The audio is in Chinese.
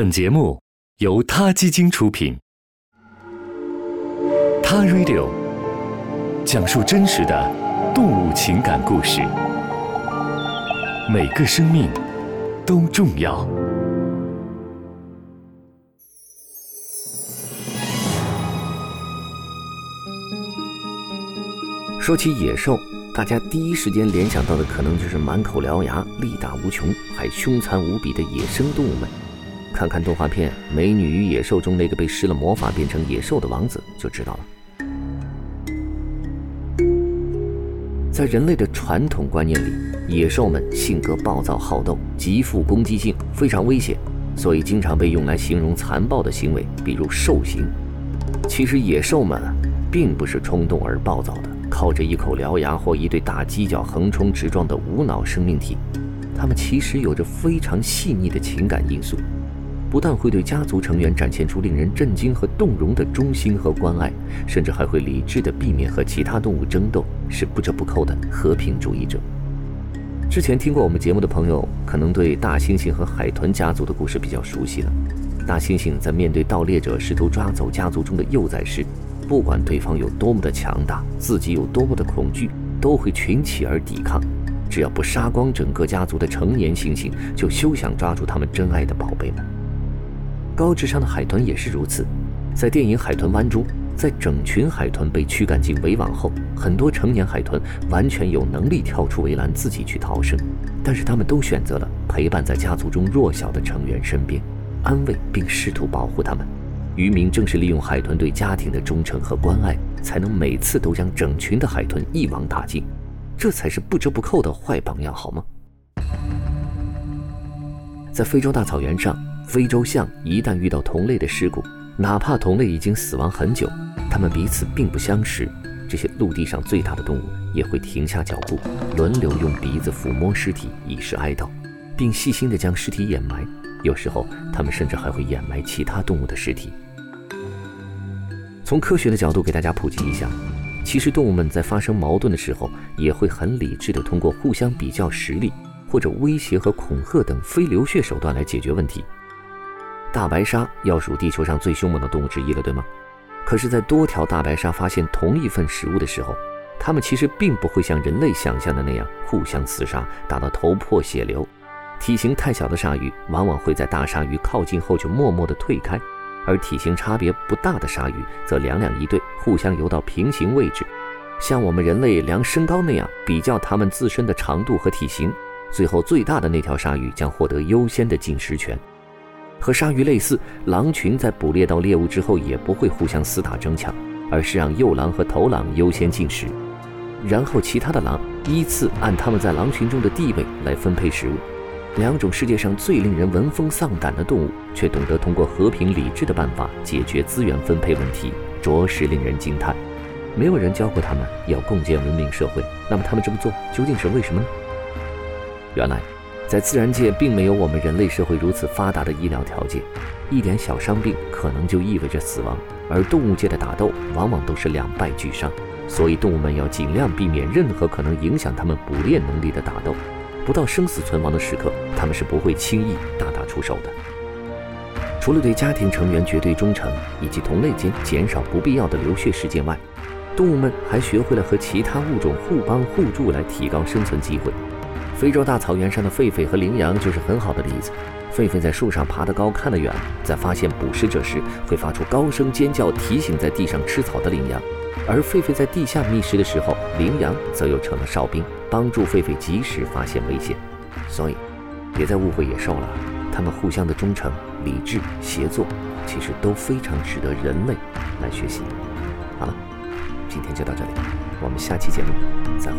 本节目由他基金出品，《他 Radio》讲述真实的动物情感故事，每个生命都重要。说起野兽，大家第一时间联想到的可能就是满口獠牙、力大无穷、还凶残无比的野生动物们。看看动画片《美女与野兽》中那个被施了魔法变成野兽的王子，就知道了。在人类的传统观念里，野兽们性格暴躁好斗，极富攻击性，非常危险，所以经常被用来形容残暴的行为，比如兽行。其实野兽们并不是冲动而暴躁的，靠着一口獠牙或一对大犄角横冲直撞的无脑生命体，它们其实有着非常细腻的情感因素。不但会对家族成员展现出令人震惊和动容的忠心和关爱，甚至还会理智地避免和其他动物争斗，是不折不扣的和平主义者。之前听过我们节目的朋友，可能对大猩猩和海豚家族的故事比较熟悉了。大猩猩在面对盗猎者试图抓走家族中的幼崽时，不管对方有多么的强大，自己有多么的恐惧，都会群起而抵抗。只要不杀光整个家族的成年猩猩，就休想抓住他们珍爱的宝贝们。高智商的海豚也是如此，在电影《海豚湾》中，在整群海豚被驱赶进围网后，很多成年海豚完全有能力跳出围栏自己去逃生，但是他们都选择了陪伴在家族中弱小的成员身边，安慰并试图保护他们。渔民正是利用海豚对家庭的忠诚和关爱，才能每次都将整群的海豚一网打尽，这才是不折不扣的坏榜样，好吗？在非洲大草原上。非洲象一旦遇到同类的事故，哪怕同类已经死亡很久，它们彼此并不相识，这些陆地上最大的动物也会停下脚步，轮流用鼻子抚摸尸体以示哀悼，并细心地将尸体掩埋。有时候，它们甚至还会掩埋其他动物的尸体。从科学的角度给大家普及一下，其实动物们在发生矛盾的时候，也会很理智地通过互相比较实力，或者威胁和恐吓等非流血手段来解决问题。大白鲨要数地球上最凶猛的动物之一了，对吗？可是，在多条大白鲨发现同一份食物的时候，它们其实并不会像人类想象的那样互相厮杀，打得头破血流。体型太小的鲨鱼往往会在大鲨鱼靠近后就默默地退开，而体型差别不大的鲨鱼则两两一对，互相游到平行位置，像我们人类量身高那样比较它们自身的长度和体型，最后最大的那条鲨鱼将获得优先的进食权。和鲨鱼类似，狼群在捕猎到猎物之后也不会互相厮打争抢，而是让幼狼和头狼优先进食，然后其他的狼依次按他们在狼群中的地位来分配食物。两种世界上最令人闻风丧胆的动物，却懂得通过和平理智的办法解决资源分配问题，着实令人惊叹。没有人教过他们要共建文明社会，那么他们这么做究竟是为什么呢？原来。在自然界，并没有我们人类社会如此发达的医疗条件，一点小伤病可能就意味着死亡。而动物界的打斗往往都是两败俱伤，所以动物们要尽量避免任何可能影响它们捕猎能力的打斗。不到生死存亡的时刻，它们是不会轻易大打出手的。除了对家庭成员绝对忠诚，以及同类间减少不必要的流血事件外，动物们还学会了和其他物种互帮互助来提高生存机会。非洲大草原上的狒狒和羚羊就是很好的例子。狒狒在树上爬得高，看得远，在发现捕食者时会发出高声尖叫，提醒在地上吃草的羚羊；而狒狒在地下觅食的时候，羚羊则又成了哨兵，帮助狒狒及时发现危险。所以，别再误会野兽了，它们互相的忠诚、理智、协作，其实都非常值得人类来学习。好了，今天就到这里，我们下期节目再会。